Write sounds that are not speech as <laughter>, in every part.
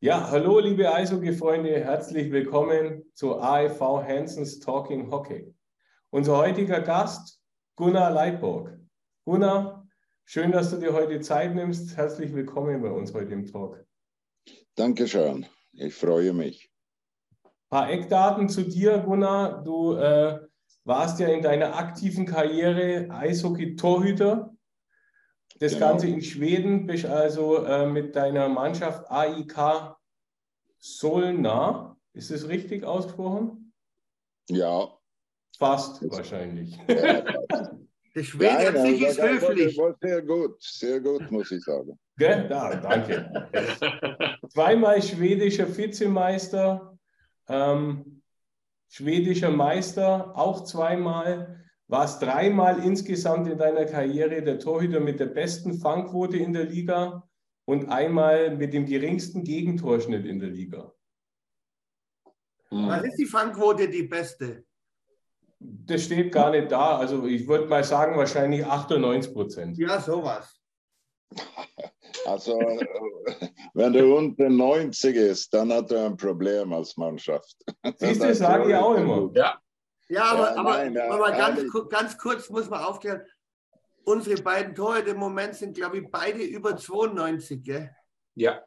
Ja, hallo liebe Eishockey-Freunde, herzlich willkommen zu AEV Hansons Talking Hockey. Unser heutiger Gast, Gunnar Leitborg. Gunnar, schön, dass du dir heute Zeit nimmst. Herzlich willkommen bei uns heute im Talk. Dankeschön, ich freue mich. Ein paar Eckdaten zu dir, Gunnar. Du äh, warst ja in deiner aktiven Karriere Eishockey-Torhüter. Das genau. Ganze in Schweden, bist also äh, mit deiner Mannschaft AIK Solna. Ist es richtig ausgesprochen? Ja. Fast wahrscheinlich. Ja, Der Schwede an sich ist höflich. War sehr gut, sehr gut, muss ich sagen. Gell? Ja, danke. Zweimal schwedischer Vizemeister, ähm, schwedischer Meister, auch zweimal. Warst dreimal insgesamt in deiner Karriere der Torhüter mit der besten Fangquote in der Liga und einmal mit dem geringsten Gegentorschnitt in der Liga. Was ist die Fangquote die beste? Das steht gar nicht da. Also ich würde mal sagen, wahrscheinlich 98 Prozent. Ja, sowas. <laughs> Also, wenn du unter 90 ist, dann hat er ein Problem als Mannschaft. Siehst du, sage ich auch immer. Ja, ja aber, ja, aber, nein, aber ganz, ganz kurz muss man aufklären. Unsere beiden Tore im Moment sind, glaube ich, beide über 92. Gell? Ja.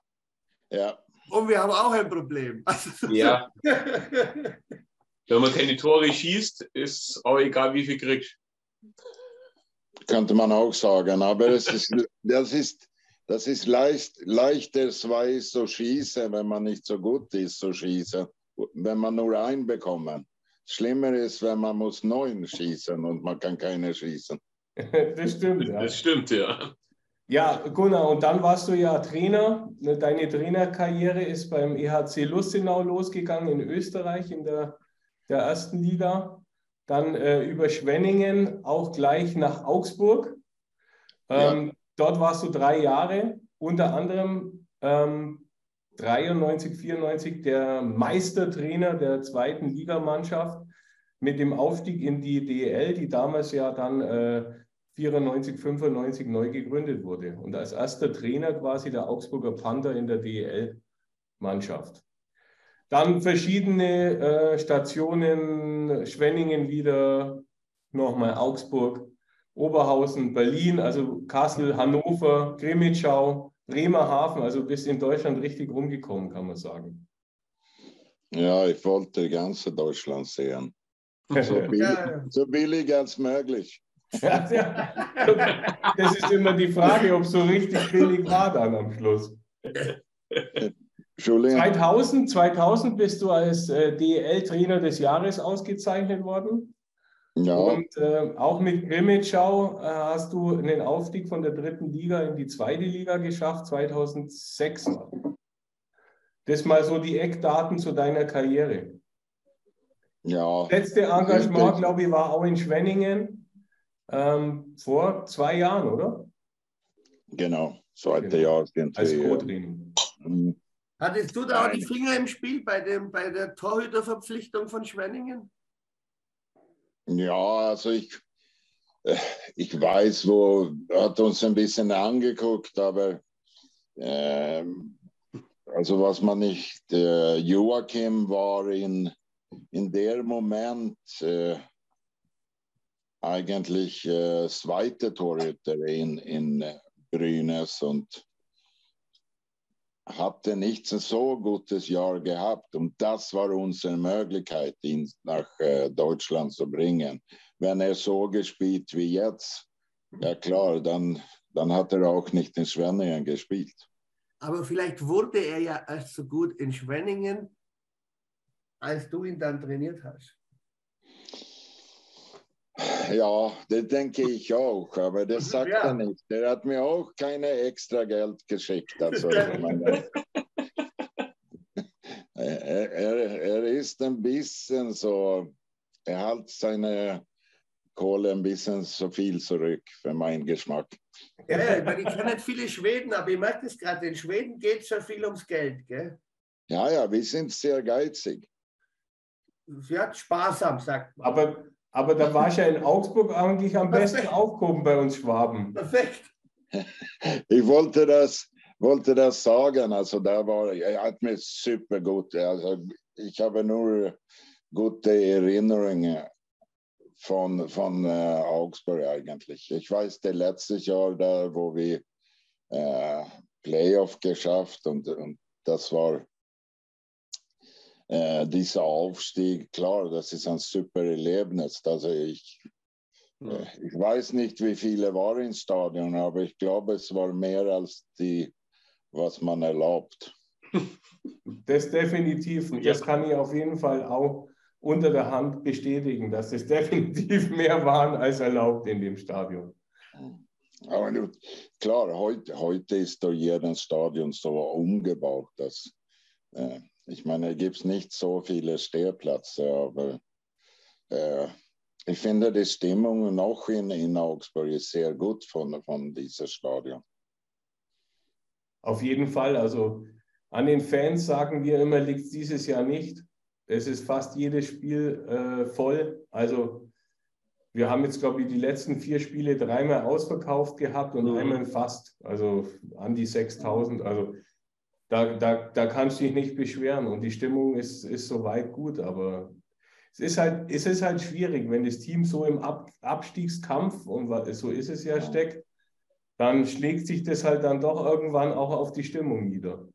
Ja. Und wir haben auch ein Problem. <laughs> Also, ja. <laughs> Wenn man keine Tore schießt, ist auch egal, wie viel kriegst. Könnte man auch sagen, aber das ist, das ist, das ist leicht, leichter zwei so schießen, wenn man nicht so gut ist, so schießen, wenn man nur einen bekommt. Schlimmer ist, wenn man muss neun schießen und man kann keine schießen. <laughs> das stimmt, ja. Das stimmt, ja. Ja, Gunnar, und dann warst du ja Trainer. Deine Trainerkarriere ist beim EHC Lustenau losgegangen in Österreich in der der ersten Liga. Dann äh, über Schwenningen auch gleich nach Augsburg. Ähm, ja. Dort warst du drei Jahre, unter anderem ähm, 93, 94 der Meistertrainer der zweiten Ligamannschaft mit dem Aufstieg in die DEL, die damals ja dann äh, 94, 95 neu gegründet wurde. Und als erster Trainer quasi der Augsburger Panther in der DEL-Mannschaft. Dann verschiedene äh, Stationen, Schwenningen wieder, nochmal Augsburg, Oberhausen, Berlin, also Kassel, Hannover, Grimmitschau, Bremerhaven, also bis in Deutschland richtig rumgekommen, kann man sagen. Ja, ich wollte ganze Deutschland sehen. So billig, so billig als möglich. Ja, ja. Das ist immer die Frage, ob es so richtig billig war dann am Schluss. 2000, 2000 bist du als äh, DEL-Trainer des Jahres ausgezeichnet worden. Ja. Und äh, auch mit Grimmitschau äh, hast du einen Aufstieg von der dritten Liga in die zweite Liga geschafft, 2006. Das mal so die Eckdaten zu deiner Karriere. Ja. Letzte Engagement, glaube ich, war auch in Schwenningen ähm, vor zwei Jahren, oder? Genau, zweite genau. Jahr. Als Co-Training. Mhm. Hattest du da auch die Finger im Spiel bei, dem, bei der Torhüterverpflichtung von Schwenningen? Ja, also ich, äh, ich weiß, wo, hat uns ein bisschen angeguckt, aber äh, also was man nicht, äh, Joachim war in, in der Moment äh, eigentlich äh, zweite Torhüter in, in Brynäs und hatte nicht so gutes Jahr gehabt und das war unsere Möglichkeit, ihn nach äh, Deutschland zu bringen. Wenn er so gespielt wie jetzt, ja klar, dann, dann hat er auch nicht in Schwenningen gespielt. Aber vielleicht wurde er ja erst so gut in Schwenningen, als du ihn dann trainiert hast. Ja, das denke ich auch, aber das sagt ja. er nicht. Er hat mir auch keine extra Geld geschickt. Also, <laughs> er, er, er ist ein bisschen so, er hat seine Kohle ein bisschen so viel zurück für meinen Geschmack. Ja, ich, meine, ich kenne nicht viele Schweden, aber ich merke das gerade, in Schweden geht es schon viel ums Geld. Gell? Ja, ja, wir sind sehr geizig. Ja, sparsam, sagt man. Aber aber da war ich ja in Augsburg eigentlich am Perfekt. besten aufgehoben bei uns Schwaben. Perfekt. Ich wollte das wollte das sagen. Also da war, er hat mir super gut. Also ich habe nur gute Erinnerungen von, von äh, Augsburg eigentlich. Ich weiß, der letzte Jahr da, wo wir äh, Playoff geschafft und, und das war äh, dieser Aufstieg, klar, das ist ein super Erlebnis. Also ich, ja. äh, ich weiß nicht, wie viele waren im Stadion, aber ich glaube, es war mehr als die, was man erlaubt. Das definitiv, und das kann ich auf jeden Fall auch unter der Hand bestätigen, dass es definitiv mehr waren als erlaubt in dem Stadion. Aber klar, heute, heute ist da jedes Stadion so umgebaut, dass äh, ich meine, es gibt nicht so viele Stehplätze, aber äh, ich finde die Stimmung noch in, in Augsburg ist sehr gut von, von diesem Stadion. Auf jeden Fall, also an den Fans sagen wir immer, liegt es dieses Jahr nicht. Es ist fast jedes Spiel äh, voll. Also wir haben jetzt, glaube ich, die letzten vier Spiele dreimal ausverkauft gehabt und mhm. einmal fast, also an die 6000. Also da, da, da kannst du dich nicht beschweren und die Stimmung ist, ist soweit gut, aber es ist, halt, es ist halt schwierig, wenn das Team so im Ab Abstiegskampf, und so ist es ja, steckt, dann schlägt sich das halt dann doch irgendwann auch auf die Stimmung nieder.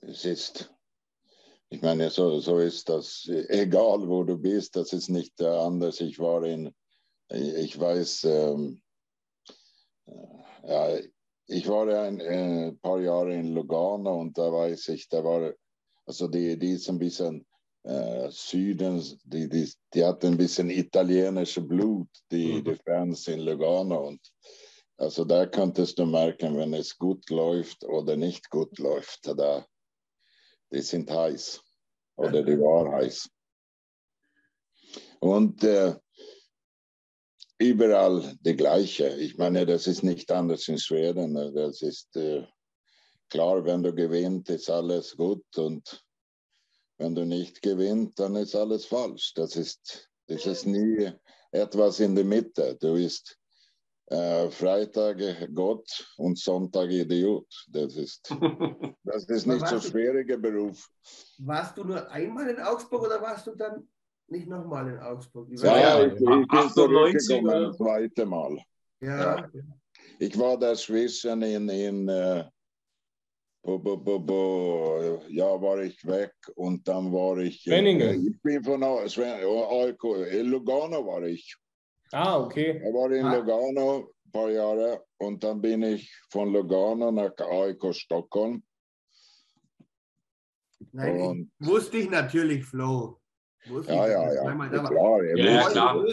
Es ist ich meine, so, so ist das, egal wo du bist, das ist nicht äh, anders. Ich war in, ich weiß, ähm, äh, ja, ich war ein, äh, paar Jahre in Lugano und da weiß ich, da war, also die, die ist ein bisschen äh, Süden, die, die, die hat ein bisschen italienische Blut, die, mhm. die Fans in Lugano und also da könntest du merken, wenn es gut läuft oder nicht gut läuft. Da, die sind heiß oder die war heiß. Und äh, überall die gleiche. Ich meine, das ist nicht anders in Schweden. Das ist äh, klar, wenn du gewinnst, ist alles gut und wenn du nicht gewinnst, dann ist alles falsch. Das ist, das ist nie etwas in der Mitte. Du bist äh, Freitag Gott und Sonntag Idiot. Das ist, <laughs> das ist nicht so schwieriger Beruf. Warst du nur einmal in Augsburg oder warst du dann nicht nochmal in Augsburg? Ja, ja, ich, ich bin zurückgekommen das zweite Mal. Ja. ja. Ich war dazwischen in, in äh, bo, bo, bo, ja, war ich weg und dann war ich. Äh, ich bin von AIK, in Lugano war ich. Ah, okay. Ich war in ah. Lugano ein paar Jahre und dann bin ich von Lugano nach AIK Stockholm. Nein, und, ich, wusste ich natürlich, Flo. Wusste ja, ja, ja. ja, klar, ja, ja klar.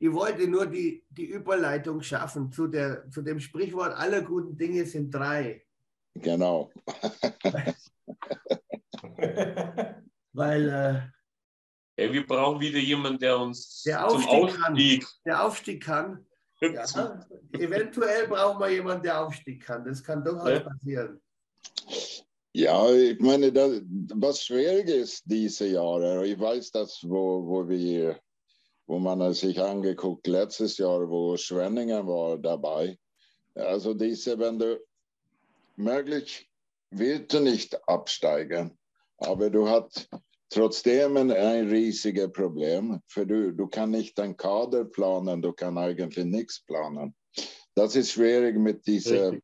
Ich wollte nur die, die Überleitung schaffen zu, der, zu dem Sprichwort, alle guten Dinge sind drei. Genau. <laughs> Weil äh, Hey, wir brauchen wieder jemanden, der uns der Aufstieg zum Aufstieg kann. Der Aufstieg kann. Ja, eventuell brauchen wir jemanden, der Aufstieg kann. Das kann durchaus ja. passieren. Ja, ich meine, das, was schwierig ist diese Jahre, ich weiß das, wo, wo wir, wo man sich angeguckt, letztes Jahr, wo Schwenningen war dabei. Also diese, wenn du möglich, willst du nicht absteigen, aber du hast trotzdem ein, riesiges Problem, für du, du kannst nicht dein Kader planen, du kannst eigentlich nichts planen. Das ist schwierig mit dieser,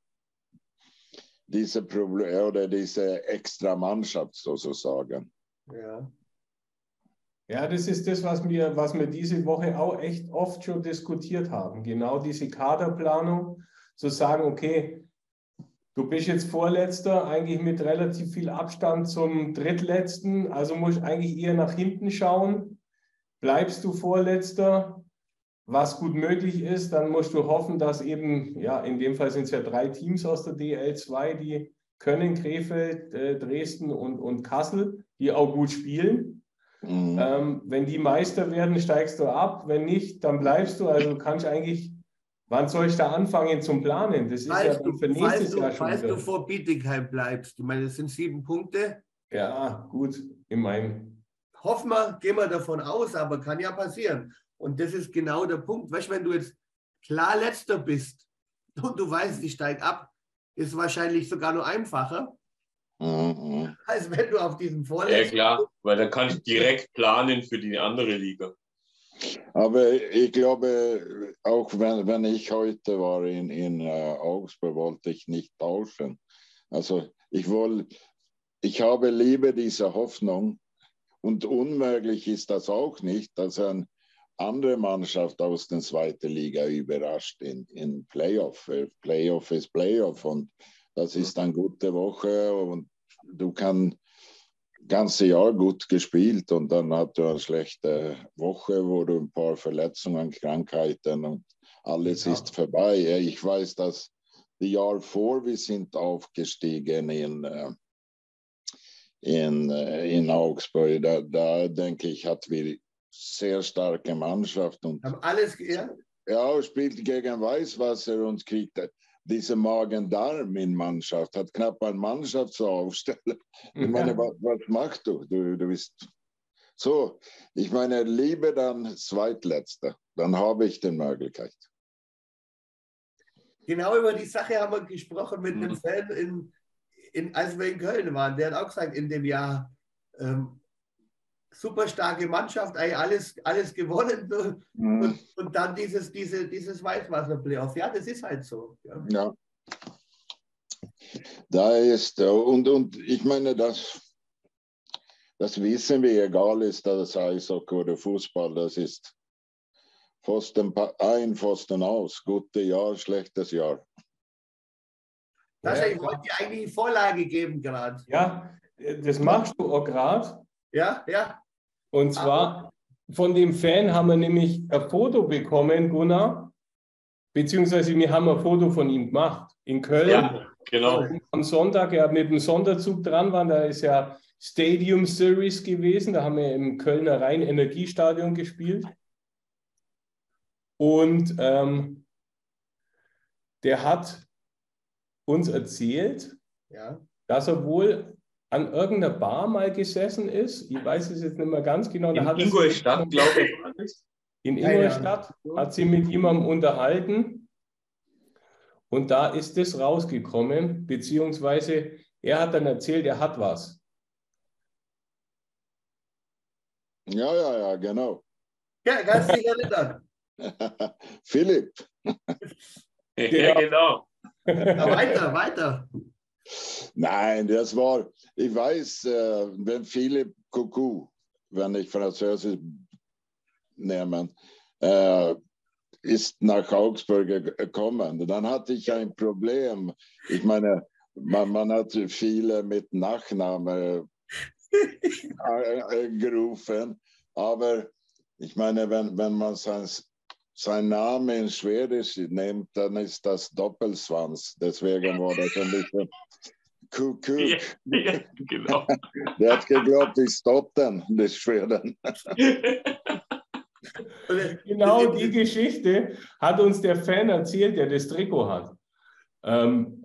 diese Problem oder diese extra Mannschaft sozusagen. Ja. Ja, das ist das, was wir, was wir diese Woche auch echt oft schon diskutiert haben. Genau diese Kaderplanung, zu sagen, okay, Du bist jetzt Vorletzter, eigentlich mit relativ viel Abstand zum Drittletzten, also musst eigentlich eher nach hinten schauen. Bleibst du Vorletzter, was gut möglich ist, dann musst du hoffen, dass eben, ja, in dem Fall sind es ja drei Teams aus der DL2, die können Krefeld, äh, Dresden und, und Kassel, die auch gut spielen. Mhm. Ähm, wenn die Meister werden, steigst du ab. Wenn nicht, dann bleibst du. Also du kannst eigentlich Wann soll ich da anfangen zum Planen? Das ist falls ja dann für nächstes du, Jahr schon. Falls du vor Bietigheim bleibst, ich meine, das sind sieben Punkte. Ja, gut, ich meine. Hoffen wir, gehen wir davon aus, aber kann ja passieren. Und das ist genau der Punkt. Weißt du, wenn du jetzt klar letzter bist <laughs> und du weißt, ich steige ab, ist wahrscheinlich sogar nur einfacher. Mhm. <laughs> Als wenn du auf diesem Ja, vorletzten. klar, weil dann kann ich direkt planen für die andere Liga. Aber ich glaube, auch wenn, wenn ich heute war in, in äh, Augsburg, wollte ich nicht tauschen. Also ich will, ich habe lieber diese Hoffnung und unmöglich ist das auch nicht, dass eine andere Mannschaft aus der zweiten Liga überrascht in, in Playoff. Playoff ist Playoff und das ist eine gute Woche und du kannst ganze Jahr gut gespielt und dann hat du eine schlechte Woche, wo du ein paar Verletzungen, Krankheiten und alles Ja. ist vorbei. Ja, Ich weiß, dass die Jahr vor wir sind aufgestiegen in, äh, in, äh, in Augsburg, da, da denke ich, hat wir sehr starke Mannschaft und Haben alles, ja, ja, spielt gegen Weißwasser und kriegt diese Magen-Darm in Mannschaft, hat knapp eine Mannschaft zu aufstellen. <laughs> Ich meine, Ja. was, was machst du? du? Du bist so. Ich meine, lieber dann Zweitletzter, dann habe ich die Möglichkeit. genau über die Sache haben wir gesprochen mit Mhm. Fan, in, in, als wir in Köln waren. Der hat auch gesagt, in dem Jahr ähm, super starke Mannschaft, ey, alles, alles gewonnen <laughs> so. und, und dann dieses, diese, dieses Weißwasser-Playoff. Ja, das ist halt so. Ja. Ja. Da ist, äh, und, und ich meine, das, das wissen wir, egal ist das Eishockey oder Fußball, das ist Pfosten ein, Pfosten aus. Gute Jahr, schlechtes Jahr. Sascha, ich wollte dir eigentlich die Vorlage geben gerade. Ja, das machst du auch gerade. Ja, ja. Und zwar von dem Fan haben wir nämlich ein Foto bekommen, Gunnar. Beziehungsweise wir haben ein Foto von ihm gemacht in Köln. Ja, genau. Am Sonntag, er mit dem Sonderzug dran war, da ist ja Stadium Series gewesen. Da haben wir im Kölner Rhein-Energiestadion gespielt. Und ähm, der hat uns erzählt, ja. dass er wohl an irgendeiner Bar mal gesessen ist. Ich weiß es jetzt nicht mehr ganz genau. In Ingolstadt, glaube ich, in Ingolstadt, hat sie mit jemandem unterhalten und da ist es rausgekommen, beziehungsweise er hat dann erzählt, er hat was. Ja, ja, ja, genau. Ja, kannst dich erinnern. Philipp, <laughs> Ja, genau. Ja, weiter, weiter. Nein, das war, ich weiß, äh, wenn Philipp Coucou, wenn ich Französisch nehme, äh, ist nach Augsburg ge- gekommen. Dann hatte ich ein Problem. Ich meine, man, man hat viele mit Nachnamen äh, <laughs> äh, gerufen, aber ich meine, wenn, wenn man sein, sein Name in Schwedisch nimmt, dann ist das Doppelswanz. Deswegen war das ein bisschen Kuckuck. Ja, ja, genau. <laughs> Der hat geglaubt, ich stottern, die Schweden. <laughs> Genau die Geschichte hat uns der Fan erzählt, der das Trikot hat. Ähm,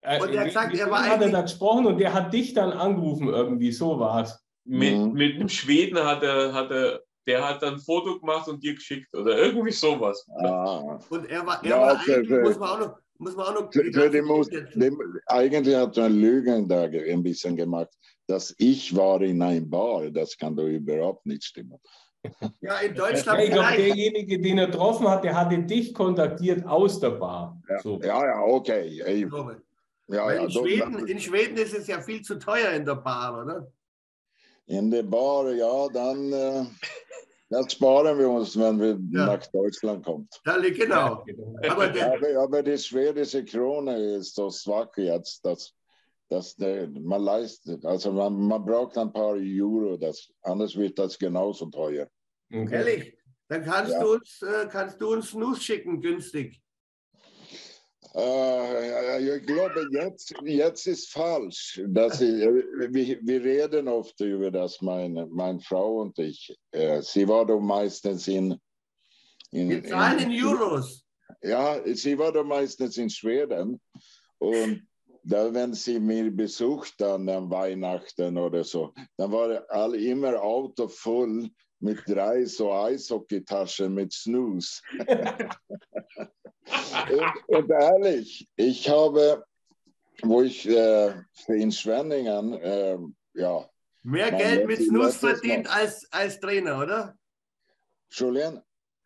äh, Und er hat gesagt, mit er dem war hat er eigentlich- da gesprochen und der hat dich dann angerufen, irgendwie, so war es. Mit, Mhm. mit einem Schweden hat er, hat er, der hat dann ein Foto gemacht und dir geschickt oder irgendwie sowas. Ah. und er war, er Ja, war eigentlich, für- muss man auch noch, muss man auch noch Für, für die Mus die, eigentlich hat er Lügen da ein bisschen gemacht, dass ich war in einem Bar. Das kann doch überhaupt nicht stimmen. Ja, in Ja, Deutschland ich glaube, derjenige, den er getroffen hat, der hatte dich kontaktiert aus der Bar. So. Ja, ja, okay. Weil Ja, ja, in, Schweden, in Schweden ist es ja viel zu teuer in der Bar, oder? In der Bar, ja, dann äh, das sparen wir uns, wenn wir Ja. nach Deutschland kommen. Ja, genau. Aber der, Aber, aber die schwedische Krone ist so schwach jetzt, dass, dass der, man leistet. Also man, man braucht ein paar Euro, das, anders wird das genauso teuer. Okay. ehrlich, dann kannst, Ja. du uns, äh, kannst du uns Snus schicken, günstig. Äh, ich glaube, jetzt, jetzt ist falsch. Dass ich, wir, wir reden oft über das, meine, meine Frau und ich. Äh, sie war doch meistens in. in Wir zahlen in Euros. Ja, sie war doch meistens in Schweden. Und da, wenn sie mir besucht dann an Weihnachten oder so, dann war all, immer Auto voll mit drei so Eishockeytaschen mit Snus. <laughs> und, und ehrlich, ich habe wo ich äh, in Schwenningen, äh, ja. Mehr Geld mit Snooze verdient Mal. als, als Trainer, oder? Entschuldigen?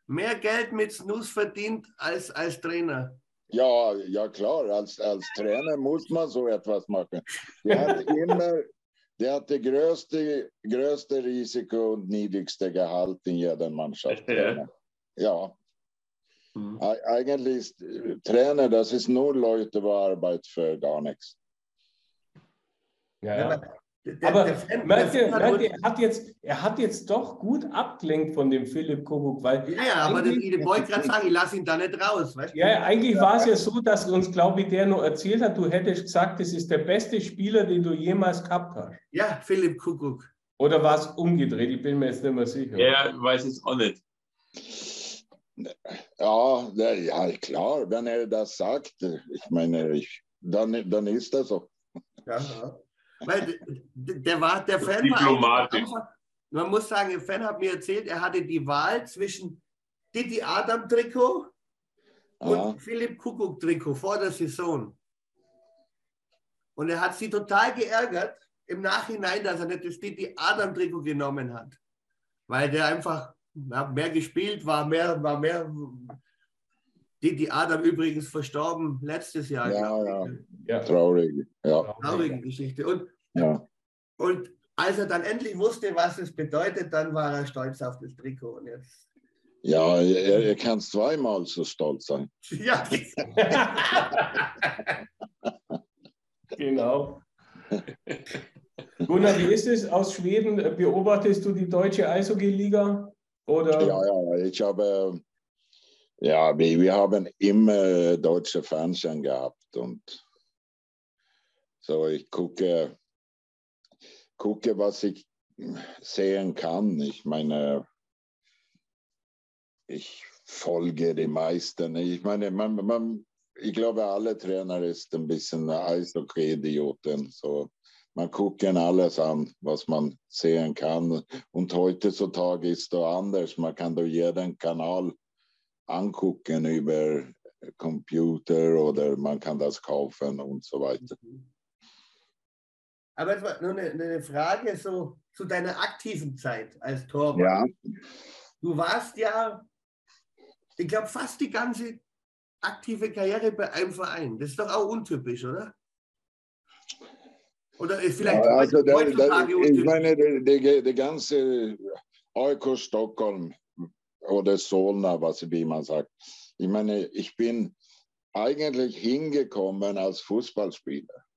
Mehr Geld mit Snooze verdient als als Trainer. Ja, ja klar, als, als Trainer muss man so etwas machen. <laughs> Der hat immer, das größte, größte Risiko und niedrigste Gehalt in jeder Mannschaft. Ja. Ja, Mhm. eigentlich Trainer, das ist nur Leute, die arbeiten für gar nichts. Ja, ja. Der, Aber der Fan- merkt ihr, merkt ihr, er, hat jetzt, er hat jetzt doch gut abgelenkt von dem Philipp Kuckuck, weil Ja, ja, aber das, ich wollte gerade sagen, ich lasse ihn da nicht raus. Weißt du? ja, eigentlich war es ja so, dass uns, glaube ich, der nur erzählt hat, du hättest gesagt, das ist der beste Spieler, den du jemals gehabt hast. ja, Philipp Kuckuck. Oder war es umgedreht? Ich bin mir jetzt nicht mehr sicher. Er weiß es auch nicht. Ja, ja, klar, wenn er das sagt, ich meine, ich, dann, dann ist das so. Ja, ja. Weil der, war, der Fan war Diplomatisch. am Anfang- Man muss sagen, der Fan hat mir erzählt, er hatte die Wahl zwischen Didi Adam Trikot und Ja. Philipp Kuckuck Trikot vor der Saison. Und er hat sie total geärgert im Nachhinein, dass er nicht das Didi Adam Trikot genommen hat. Weil der einfach ja, mehr gespielt war, mehr, war mehr. Didi Adam übrigens verstorben letztes Jahr. Ja, ich. Ja. Traurig. Ja, Traurige Geschichte. Und ja. und als er dann endlich wusste, was es bedeutet, dann war er stolz auf das Trikot. Und jetzt, ja er, er kann zweimal so stolz sein. <laughs> ja, Genau. Gunnar, wie ist es aus Schweden? Beobachtest du die deutsche Eishockey-Liga? Oder? Ja, ja, ich habe, ja, wir, wir haben immer deutsche Fernsehen gehabt und so, ich gucke, gucke, was ich sehen kann. Ich meine, ich folge die meisten. Ich meine, man, man, ich glaube, alle Trainer ist ein bisschen Eishockey-Idioten. So, man gucken alles an, was man sehen kann. Und heutzutage ist es anders. Man kann da jeden Kanal angucken über Computer oder man kann das kaufen und so weiter. Aber es war nur eine, eine Frage so zu deiner aktiven Zeit als Torwart. Ja, Du warst ja, ich glaube, fast die ganze aktive Karriere bei einem Verein. Das ist doch auch untypisch, oder? Oder vielleicht Ja, also der, heutzutage der, ich meine, die, ganze AIK Stockholm oder Solna, was wie man sagt. Ich meine, ich bin eigentlich hingekommen als Fußballspieler.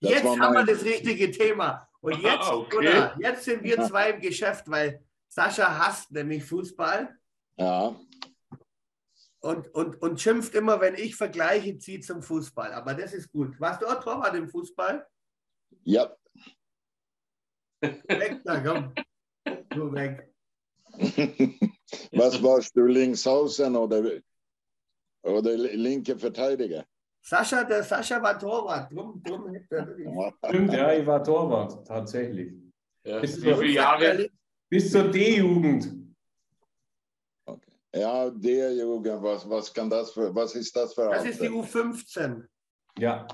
Das Jetzt haben wir das richtige Thema. Und jetzt, Ah, okay. oder, jetzt sind wir zwei im Geschäft, weil Sascha hasst nämlich Fußball Ja, und, und, und schimpft immer, wenn ich Vergleiche ziehe zum Fußball. Aber das ist gut. Warst du auch Torwart im Fußball? ja. Weg, na komm. Du weg. <laughs> Was warst du, Linksaußen oder, oder linke Verteidiger? Sascha, der Sascha war Torwart. Drum, drum, Stimmt, ja, ich war Torwart, tatsächlich. Ja. Ist Wie viele Jahre? Bis zur D-Jugend. Ja, der Jugend, was, was kann das für, was ist das für Das ist die Alter? U15 Ja,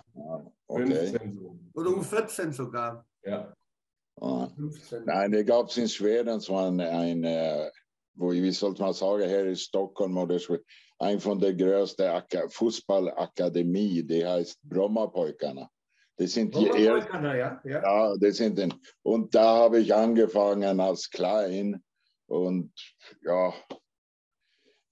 Okay. 15 so. oder U14 sogar. Ja. Ah. 15. Nein, det gab in Schweden så en, en vi sollte man säga här i Stockholm och det är en från de grösta aka- fotbollakademi, det heißt Brommapojkarna. Det sind die er, ja? ja. ja, das sind den, und da habe ich angefangen als klein und ja,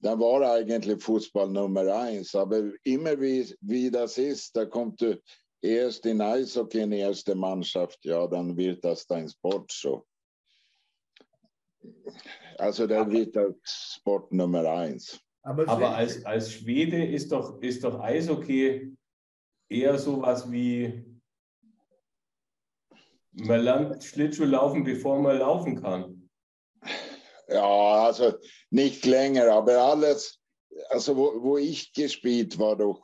da war eigentlich Fußball Nummer eins, aber immer wie, wie das ist, da kommt du erst in Eishockey in die erste Mannschaft, ja, dann wird das dein Sport so. Also der wird das Sport Nummer eins. Aber, Aber als, als Schwede ist doch, ist doch Eishockey eher sowas wie, man lernt Schlittschuh laufen, bevor man laufen kann. Ja, also nicht länger, aber alles, also wo, wo ich gespielt war doch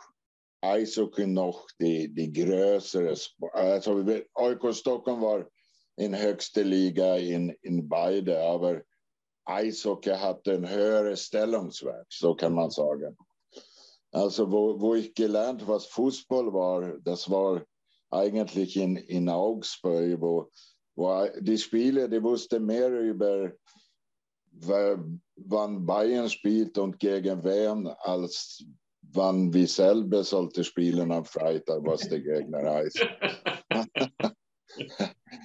Eishockey noch die, die größere, also AIK Stockholm war in höchste Liga in, in beide, aber Eishockey hatte ein höheres Stellungswert, so kann man sagen. Also wo, wo ich gelernt, was Fußball war, das war eigentlich in, in Augsburg, wo, wo die Spieler, die wussten mehr über wann Bayern spielt und gegen wen, als wann wir selber sollte spielen am Freitag, was der Gegner heißt. <laughs>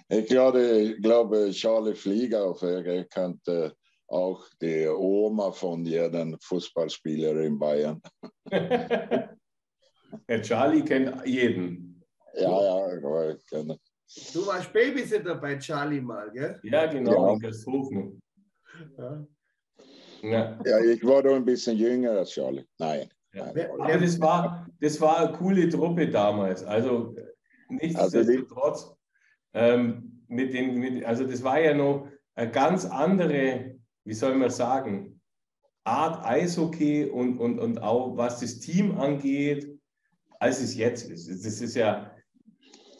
ich glaube, ich glaube, Charlie Flieger er kannte auch die Oma von jedem Fußballspieler in Bayern. <laughs> Der Charlie kennt jeden. Ja, ja, ich kenne. Du warst Babysitter bei Charlie mal, gell? Ja, genau, Ja. in Gersthofen. Ja. Ja. Ja, ich war doch ein bisschen jünger als Charlie. Nein. Ja. nein. Aber das war, das war eine coole Truppe damals. Also nichtsdestotrotz, ähm, mit den, mit, also das war ja noch eine ganz andere, wie soll man sagen, Art Eishockey und, und, und auch was das Team angeht, als es jetzt ist. Das ist ja,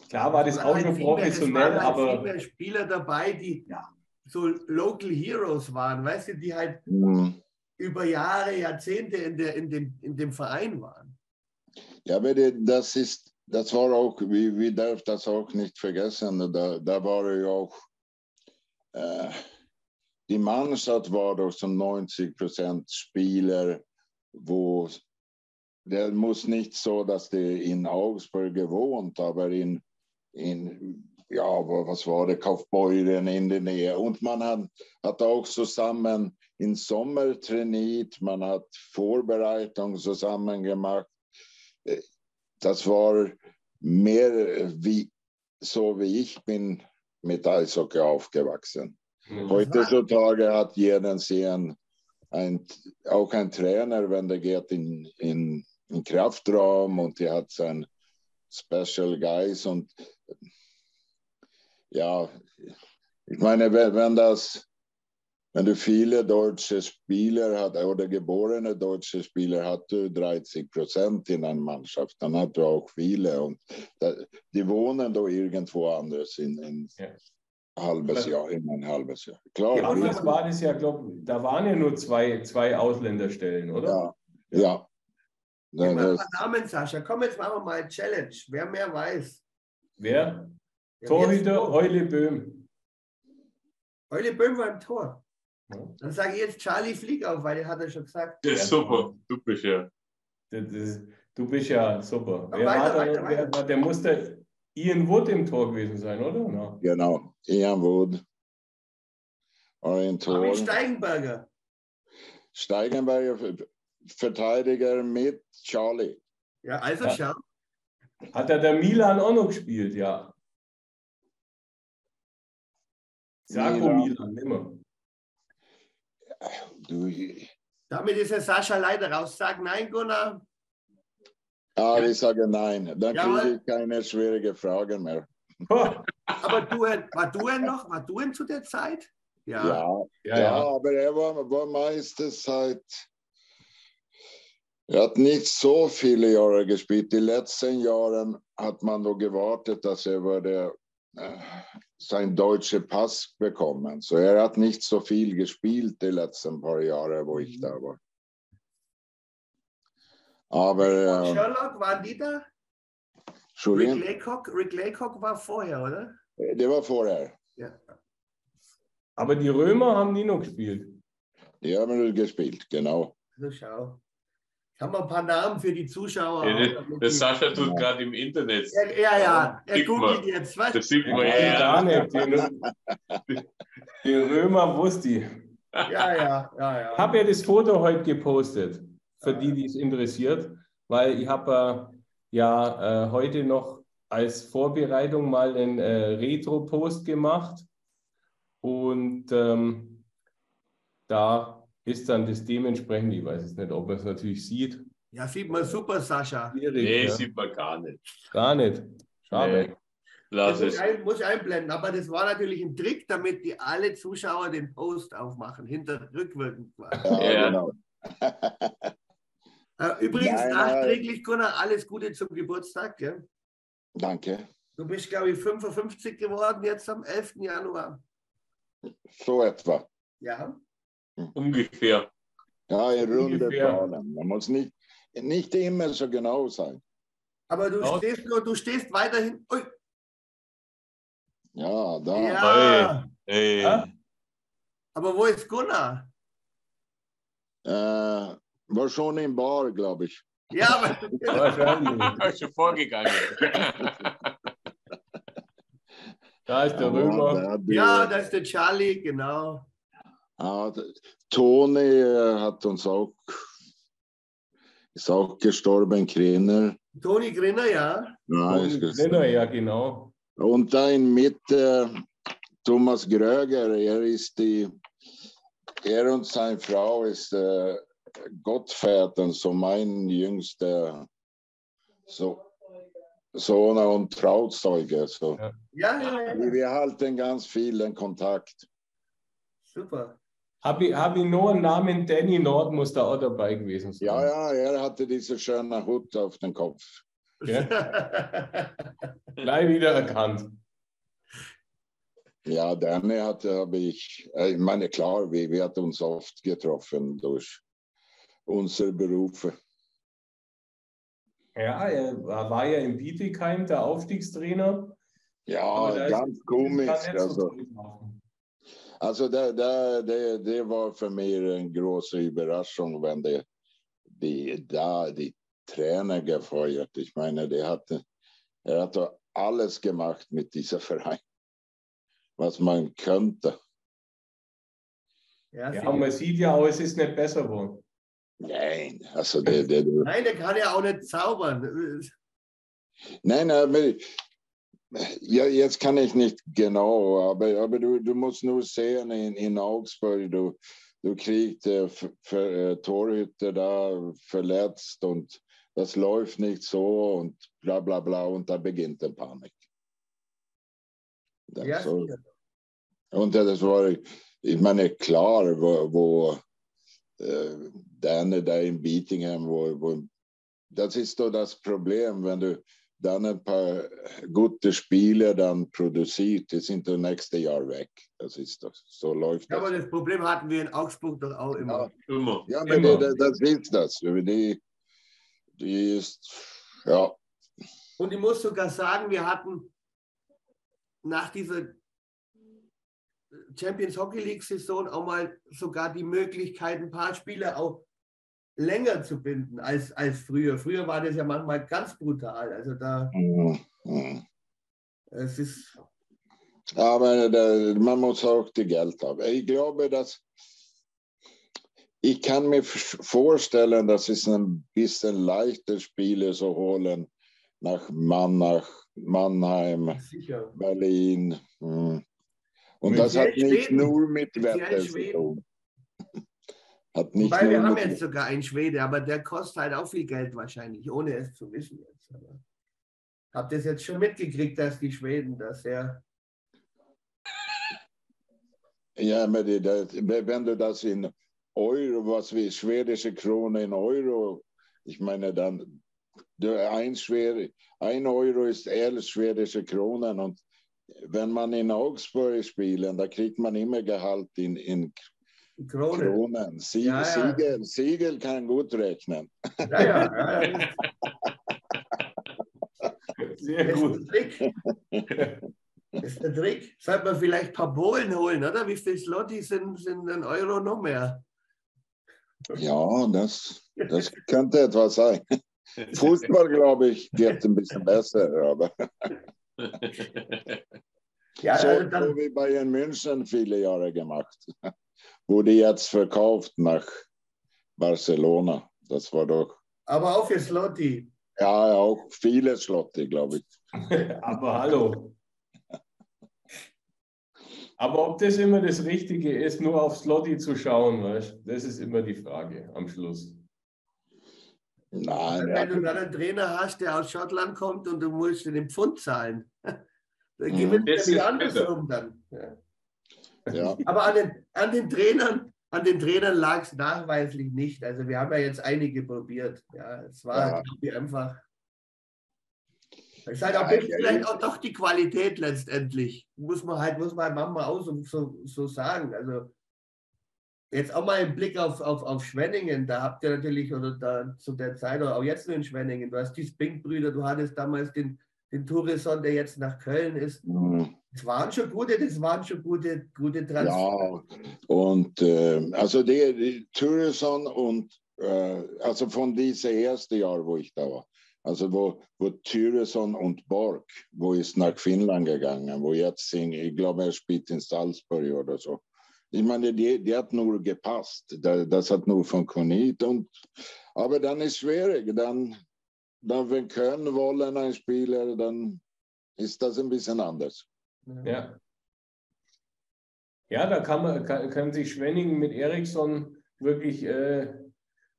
klar war das auch schon viel mehr- es professionell, waren halt viel aber mehr Spieler dabei, die so Local Heroes waren, weißt du, die halt Hm. über Jahre, Jahrzehnte in, der, in, dem, in dem Verein waren. Ja, aber das ist, das war auch, wir, wir dürfen das auch nicht vergessen, da, da war ja auch, äh, die Mannschaft war doch so 90 Prozent Spieler, wo, der muss nicht so, dass die in Augsburg gewohnt, aber in, in ja, was war det, Kaufbeuren in der Nähe. Und man hat, hat auch zusammen im Sommer trainiert, man hat Vorbereitung zusammen gemacht das war mehr wie so wie ich bin mit Eishockey aufgewachsen. Heutzutage hat jeder sehen ein, auch ein Trainer, wenn der geht in, in, in Kraftraum und der hat sein Special Guys und ja, ich meine, wenn, das wenn du viele deutsche Spieler hat oder geborene deutsche Spieler hat du 30 Prozent in einer Mannschaft, dann hat du auch viele und da, die wohnen doch irgendwo anders in, in Ja. Halbes Jahr, in ein halbes Jahr. Klar, ja, das war das ja, glaube da waren ja nur zwei, zwei Ausländerstellen, oder? ja, ja. Ja, mal Namen, Sascha. Komm, jetzt machen wir mal eine Challenge. Wer mehr weiß. Wer? Ja, Torhüter Eule Böhm. Eule Böhm war im Tor. Ja. Dann sage ich jetzt Charlie Fliegauf, weil den hat er schon gesagt. Das ist super. Du bist ja. Das, das, du bist ja super. Ja, Wer weiter, war da, weiter, wer, weiter. war- der musste Ian Wood im Tor gewesen sein, oder? Na. genau, Ian Wood. Armin. Steigenberger. Steigenberger, Verteidiger mit Charlie. Ja, also Ja. schau. Hat er der Milan auch noch gespielt, ja. Sako Milan. Milan, nimmer. Du, Damit ist der Sascha leider raus. Sag nein, Gunnar. Ah, ich sage nein. Dann Jawohl. kriege ich keine schwierigen Fragen mehr. <laughs> Aber du, war Duen noch? War Duen zu der Zeit? Ja. Ja, Ja, ja, ja. aber er war, war meistens seit. Er hat nicht so viele Jahre gespielt. Die letzten Jahren hat man noch gewartet, dass er würde äh, sein deutscher Pass bekommen. So er hat nicht so viel gespielt die letzten paar Jahre, wo ich da war. Aber äh, Sherlock, waren die da? Rick Entschuldigung, Laycock, Rick Laycock war vorher, oder? der war vorher. Ja. Aber die Römer haben nie noch gespielt. Die haben gespielt, genau. Also schau. Ich habe mal ein paar Namen für die Zuschauer. Ja, das, die- Sascha tut gerade im Internet. ja, ja, ja. Er googelt jetzt. Was? Das sieht man Ja, ja. gar nicht. Die, <laughs> die Römer wusste ich. Ja, ja, ja, ja. Ich habe ja das Foto heute gepostet, für die, die es interessiert, weil ich habe äh, ja äh, heute noch als Vorbereitung mal einen äh, Retro-Post gemacht und ähm, da ist dann das dementsprechend, ich weiß jetzt nicht, ob man es natürlich sieht. Ja, sieht man super, Sascha. Schwierig, Nee, ja. sieht man gar nicht. Gar nicht. Schade. Nee. Lass Das muss, es. ein, muss einblenden, aber das war natürlich ein Trick, damit die alle Zuschauer den Post aufmachen, hinter rückwirkend quasi. Ja, Ja. genau. <laughs> Äh, übrigens Nein, nachträglich, Gunnar, alles Gute zum Geburtstag. Gell? Danke. Du bist, glaube ich, 55 geworden jetzt am 11. Januar. So etwa. Ja. Ungefähr. Ja, in runde. Zahlen. Man muss nicht, nicht immer so genau sein. Aber du Ja. stehst nur, du stehst weiterhin. Ui, Ja, da. ja. Hey. Ja? Aber wo ist Gunnar? Äh, war schon im Bar, glaube ich. Ja, aber <laughs> Wahrscheinlich. <laughs> Schon vorgegangen. <laughs> Da ist der Ja, Römer. ja, da ist der Charlie, genau. D- Toni äh, hat uns auch, ist auch gestorben, Krenner. Toni Grinner, ja. Ja, ist Trainer, gestorben. ja, genau. Und da in Mitte Thomas Gröger, er ist die, er und seine Frau ist Gottvätern, so mein jüngster so, Sohn und Trauzeuge. So. Ja. Ja, ja, ja. Wir halten ganz viel in Kontakt. Super. Habe ich, hab ich nur einen Namen, Danny Nord muss da auch dabei gewesen sein. Ja, ja, er hatte diese schöne Hut auf dem Kopf. Gell? <laughs> Gleich wieder erkannt. Ja, Danny hatte, habe ich, äh, ich meine, klar, wir, wir hatten uns oft getroffen durch unsere Berufe. Ja, er war ja in Bietigheim der Aufstiegstrainer. Ja, ist- ganz kann komisch. Also, also der, der, der, der war für mich eine große Überraschung, wenn der, die, da die Trainer gefeuert. Ich meine, der hatte, er hat doch alles gemacht mit diesem Verein, was man könnte. Ja, Ja, man sieht ja auch, es ist nicht besser geworden. Nein, also der, der, der Nein, der kann ja auch nicht zaubern. Nein, aber ja, jetzt kann ich nicht genau, aber, aber du, du musst nur sehen in, in Augsburg, du, du kriegst äh, für, äh, Torhüter da verletzt und das läuft nicht so und bla bla bla und da beginnt die Panik. Das Ja, so, und das war, ich meine, klar, wo, wo äh, deine da in Beatingham, wo, wo, das ist doch das Problem, wenn du dann ein paar gute Spiele dann produziert, die sind das nächste Jahr weg. Das ist doch, so läuft Ja, das. aber das Problem hatten wir in Augsburg doch auch immer. Immer. Ja, aber Immer. die, das ist das. Die, die ist, ja, Und ich muss sogar sagen, wir hatten nach dieser Champions Hockey League Saison auch mal sogar die Möglichkeit, ein paar Spieler auch länger zu binden als, als früher. Früher war das ja manchmal ganz brutal. Also da, mm, mm. es ist, Aber da, man muss auch die Geld haben. Ich glaube, dass ich kann mir vorstellen, dass es ein bisschen leichter Spiele zu holen nach Mannach, Mannheim, sicher. Berlin. mm. Und das hat nicht Schweden. nur mit Wetter zu tun. Hat nicht Wobei wir haben jetzt sogar einen Schwede, aber der kostet halt auch viel Geld wahrscheinlich, ohne es zu wissen jetzt. Aber habt ihr es jetzt schon mitgekriegt, dass die Schweden das sehr Ja, men det, det, wenn du das in Euro, was wie schwedische Krone in Euro, ich meine dann, ein, Schwede, ein Euro ist elf schwedische Kronen und wenn man in Augsburg spielt, da kriegt man immer Gehalt in, in Krone. Kronen. Sie, Ja, ja. Siegel, Siegel kann gut rechnen. Ja, ja, ja, ja. Sehr Das ist gut. der Trick. Das ist der Trick. Sollte man vielleicht ein paar Polen holen, oder? Wie viel Slotti sind, sind ein Euro noch mehr? Ja, das, das könnte etwas sein. Fußball, glaube ich, geht ein bisschen besser, aber Ja, so, also so dann, wie Bayern München viele Jahre gemacht. <laughs> Wurde jetzt verkauft nach Barcelona. Das war doch, aber auch für Slotti. ja, auch viele Schlotte, glaube ich. <laughs> Aber hallo. Aber ob das immer das Richtige ist, nur auf Slotty zu schauen, weißt, das ist immer die Frage am Schluss. Nein, Wenn du ja, dann einen Trainer hast, der aus Schottland kommt und du musst den Pfund zahlen, <laughs> dann Mhm. gewinnt er ist andersrum dann. Ja. ja, <laughs> Aber an den, an den Trainern, an den Trainern lag es nachweislich nicht. Also wir haben ja jetzt einige probiert. Ja, es war Ja. ich, einfach. Es ist halt auch vielleicht auch doch die Qualität letztendlich. Muss man halt, muss man manchmal auch so, so, so sagen. Also Jetzt auch mal im Blick auf, auf, auf Schwenningen, da habt ihr natürlich, oder da zu der Zeit, oder auch jetzt nur in Schwenningen, du hast die Spink-Brüder, du hattest damals den, den Tourison, der jetzt nach Köln ist. Mhm. Das waren schon gute, das waren schon gute, gute Transfer. Ja, und äh, also die, die Tourison und äh, also von diesem ersten Jahr, wo ich da war, also wo, wo Tyresson und Borg, wo ist nach Finnland gegangen, wo jetzt sind, ich glaube, er spielt in Salzburg oder so. Ich meine, die, die hat nur gepasst. Das hat nur funktioniert. Und, aber dann ist es schwierig. Dann, dann, wenn können wollen ein Spieler, dann ist das ein bisschen anders. Ja. Ja, da kann man kann, kann sich Schwenning mit Eriksson wirklich, äh,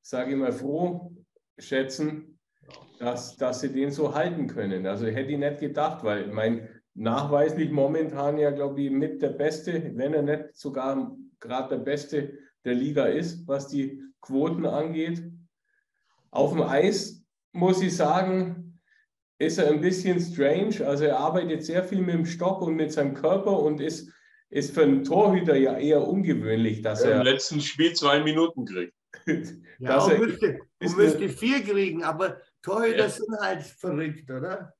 sage ich mal, froh schätzen, dass, dass sie den so halten können. Also hätte ich nicht gedacht, weil ich meine, nachweislich momentan ja, glaube ich, mit der Beste, wenn er nicht sogar gerade der Beste der Liga ist, was die Quoten angeht. Auf dem Eis muss ich sagen, ist er ein bisschen strange. Also er arbeitet sehr viel mit dem Stock und mit seinem Körper und ist, ist für einen Torhüter ja eher ungewöhnlich, dass er. Im letzten Spiel zwei Minuten kriegt. ja, <laughs> und müsste, müsste vier kriegen, aber Torhüter ja. sind halt verrückt, oder?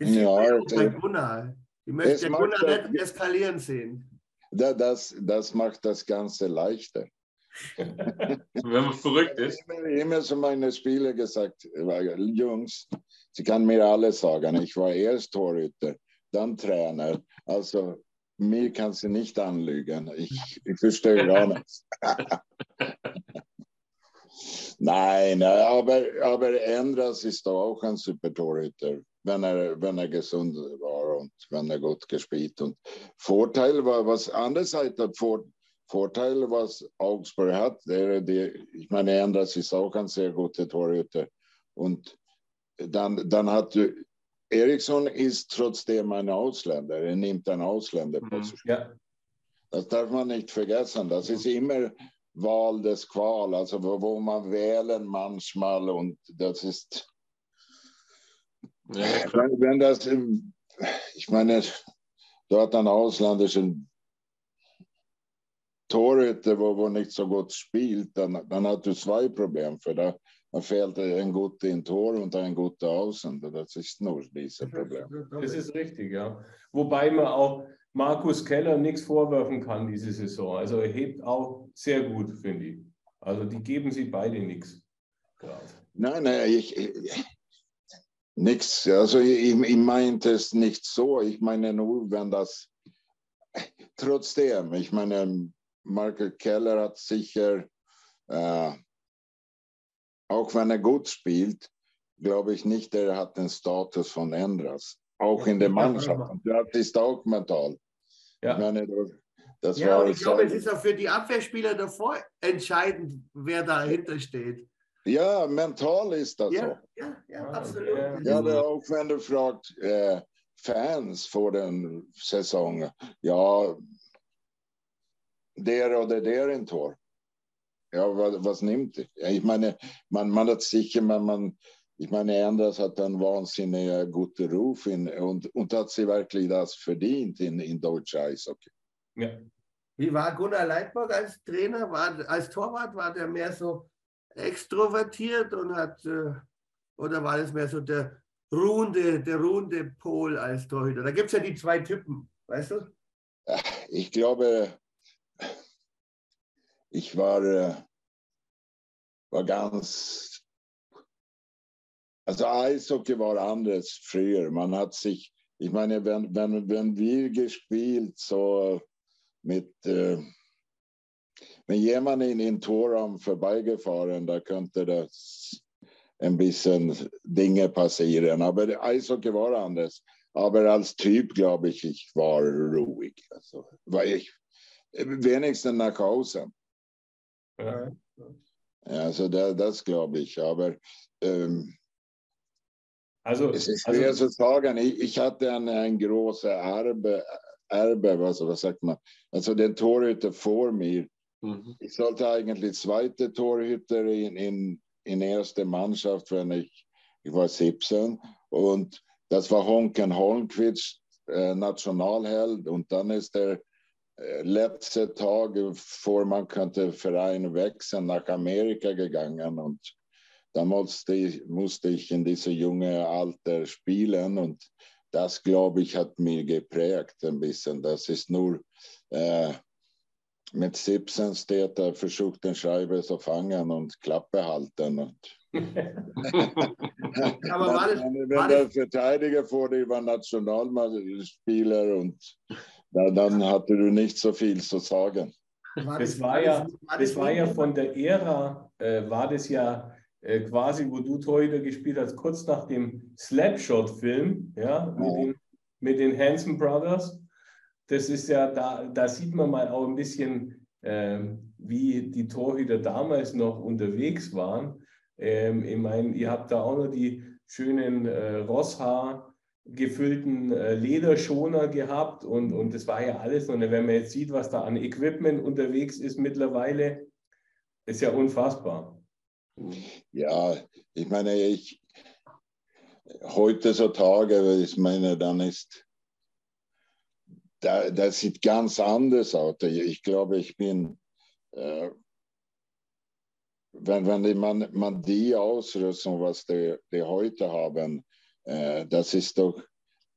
Das ja, bei Gunnar. Ich möchte Gunnar nicht eskalieren sehen. Das, das macht das Ganze leichter. <laughs> Wenn man verrückt ist. Ich habe immer so meine Spieler gesagt, Jungs, sie kann mir alles sagen. Ich war erst Torhüter, dann Trainer. Also mir kann sie nicht anlügen. Ich, ich verstehe <laughs> gar nichts. <laughs> Nein, aber, aber Endras ist auch ein super Torhüter, wenn er, wenn er gesund war und wenn er gut gespielt. Und Vorteil war, was andererseits hat Vor, Vorteil, was Augsburg hat, der, die, ich meine, Endras ist auch ein sehr guter Torhüter. Und dann, dann hat Eriksson ist trotzdem ein Ausländer. Er nimmt einen Ausländerposition. Mhm, ja. Das darf man nicht vergessen. Das ist immer Wahl des Qual, also wo, wo man wählen manchmal und das ist, ja, wenn, wenn das, ich meine, dort ein ausländischen Torhüter, wo, wo nicht so gut spielt, dann, dann hat du zwei Probleme. Für da, da fehlt ein guter in Tor und ein guter Außen. Das ist nur dieses Problem. Das ist richtig, ja. Wobei man auch Markus Keller nichts vorwerfen kann diese Saison. Also er hebt auch sehr gut, finde ich. Also die geben sie beide nichts. Nein, nein, ich, ich nichts. Also ich, ich meinte es nicht so. Ich meine nur, wenn das trotzdem, ich meine, Markus Keller hat sicher, äh, auch wenn er gut spielt, glaube ich nicht, er hat den Status von Endras auch in der Mannschaft. Und das ist auch mental. Ja. Ich meine, das ja, war ich glaube, es ist auch für die Abwehrspieler davor entscheidend, wer dahinter steht. Ja, mental ist das ja, so. Ja, ja, absolut. Ja, aber auch wenn du fragst äh, Fans vor der Saison, ja, der oder der in Tor. Ja, was, was nimmt? Ich meine, man, man hat sicher, man, man ich meine, Anders hat einen wahnsinnig guten Ruf in, und, und hat sie wirklich das verdient in, in deutscher Eishockey. Ja. Wie war Gunnar Leitberg als Trainer? War, als Torwart war der mehr so extrovertiert und hat, äh, oder war das mehr so der ruhende, der ruhende Pol als Torhüter? Da gibt es ja die zwei Typen, weißt du? Ich glaube, ich war, äh, war ganz also Eishockey war anders früher. Man hat sich, ich meine, wenn, wenn, wenn wir gespielt, so mit, äh, wenn jemand in den Torraum vorbeigefahren, da könnte das ein bisschen Dinge passieren. Aber Eishockey war anders. Aber als Typ, glaube ich, ich war ruhig. Also, war ich wenigstens nach Hause. Ja. Also da, das glaube ich. Aber ähm, also, es ist schwer also, zu sagen. Ich, ich hatte ein, ein großes Erbe, Erbe was, was sagt man? Also den Torhüter vor mir. Mhm. Ich sollte eigentlich zweite Torhüter in, in, in erste Mannschaft, wenn ich, ich war 17. Und das war Honken Holmqvist, äh, Nationalheld. Und dann ist er äh, letzte Tag, bevor man könnte Verein wechseln, nach Amerika gegangen und da musste ich, musste ich in diese junge Alter spielen und das, glaube ich, hat mir geprägt ein bisschen. Das ist nur äh, mit 17 steht er, versucht den Schreiber zu fangen und Klappe halten. Und <laughs> <laughs> Aber war das, wenn war der Verteidiger vor dir war Nationalspieler und na, dann hatte du nicht so viel zu sagen. Das war ja, das war ja von der Ära, äh, war das ja äh, quasi, wo du Torhüter gespielt hast, kurz nach dem Slapshot-Film, ja, mit, den, mit den Hanson Brothers. Das ist ja, da, da sieht man mal auch ein bisschen, äh, wie die Torhüter damals noch unterwegs waren. Ähm, ich meine, ihr habt da auch noch die schönen äh, Rosshaar gefüllten äh, Lederschoner gehabt und, und das war ja alles. Und wenn man jetzt sieht, was da an Equipment unterwegs ist mittlerweile, ist ja unfassbar. Ja, ich meine, ich heutzutage, ich meine, dann ist, da, das sieht ganz anders aus. Ich glaube, ich bin, äh, wenn, wenn man, man die Ausrüstung, was die, die heute haben, äh, das ist doch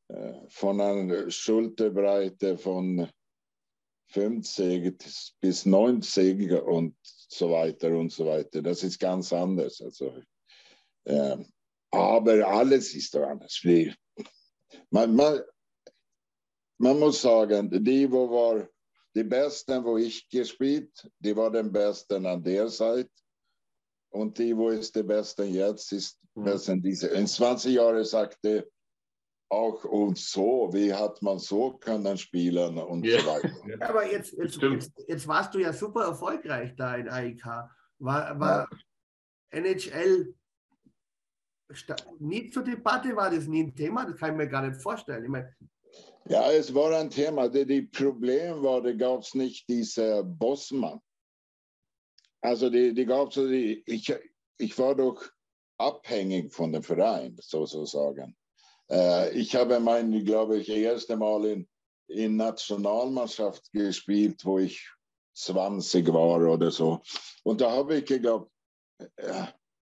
äh, von einer Schulterbreite von 50 bis 90 und so weiter und so weiter. Das ist ganz anders. Also, äh, aber alles ist doch anders. Man, man, man muss sagen, die, wo war die Besten, wo ich gespielt, die war den Besten an der Seite. Und die, wo ist die Besten jetzt, ist mhm. besser diese. In 20 Jahren sagte auch und so, wie hat man so können spielen und ja. so weiter. aber jetzt, jetzt, jetzt, jetzt, warst du ja super erfolgreich da in AIK. War, war ja. NHL nie zur Debatte, war das nie ein Thema? Das kann ich mir gar nicht vorstellen. Ich meine, ja, es war ein Thema. Die Problem war, da gab es nicht diese Bossmann. Also die, die gab es, ich, ich war doch abhängig von dem Verein, sozusagen. Äh, ich habe mein, glaube ich, erste Mal in, in Nationalmannschaft gespielt, wo ich 20 war oder so. Und da habe ich geglaubt, äh,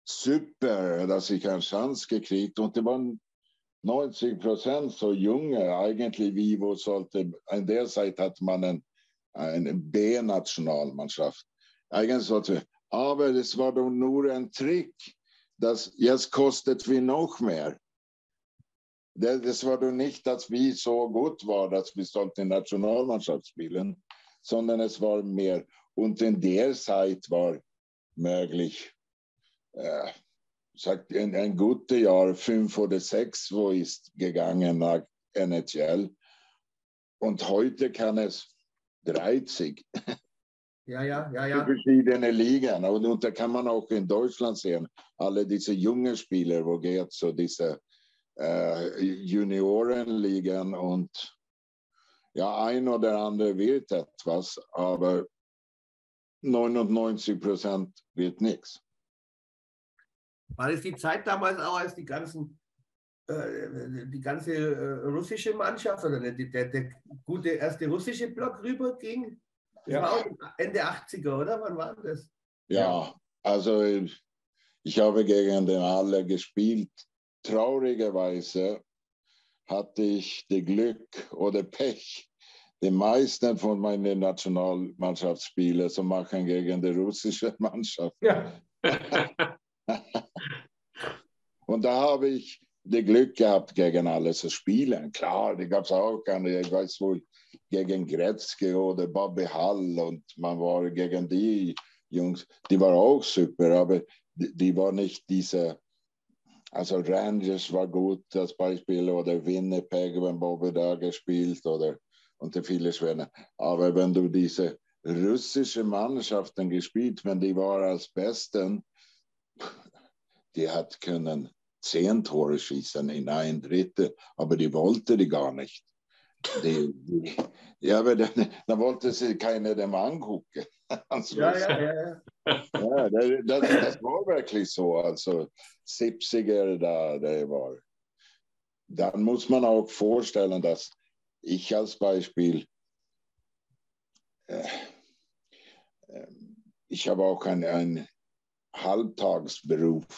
super, dass ich eine Chance gekriegt. Und die waren 90 Prozent so junge, eigentlich wie, wo sollte, in der Zeit hat man ein, eine B-Nationalmannschaft. Eigentlich sollte, aber das war doch nur ein Trick. Das, jetzt kostet wir noch mehr. Das war doch nicht, dass wir so gut waren, dass wir sollten Nationalmannschaft spielen, sondern es war mehr. Und in der Zeit war möglich, äh, sagt ein, ein gutes Jahr, fünf oder sechs, wo ist gegangen nach NHL. Und heute kann es 30. Ja, ja, ja, ja. Verschiedene Ligen. Und, und da kann man auch in Deutschland sehen, alle diese jungen Spieler, wo geht so diese äh, Juniorenligen und ja, ein oder andere wird etwas, aber 99 Prozent wird nichts. War das die Zeit damals auch, als die ganzen äh, die ganze äh, russische Mannschaft oder der, der, der, gute erste russische Block rüberging? Das ja. war auch Ende 80er, oder? Wann war das? Ja, also ich habe gegen den Alle gespielt traurigerweise hatte ich das Glück oder Pech, die meisten von meinen Nationalmannschaftsspielen zu machen gegen die russische Mannschaft. Ja. <laughs> Und da habe ich das Glück gehabt, gegen alle zu spielen. Klar, die gab es auch keine, ich weiß wohl, gegen Gretzky oder Bobby Hall und man war gegen die Jungs, die waren auch super, aber die, die war nicht diese also Rangers war gut, das Beispiel, oder Winnipeg, wenn Bobby da gespielt, oder unter viele Schwäne. Aber wenn du diese russische Mannschaften gespielt, wenn die war als Besten, die hat können zehn Tore schießen in ein Drittel, aber die wollte die gar nicht. Die, die, ja, aber dann, dann wollte sie keiner dem angucken. <laughs> Also, ja, ja, ja. ja das, das, war wirklich so. Also 70er da, der war. Dann muss man auch vorstellen, dass ich als Beispiel äh, äh, ich habe auch einen Halbtagsberuf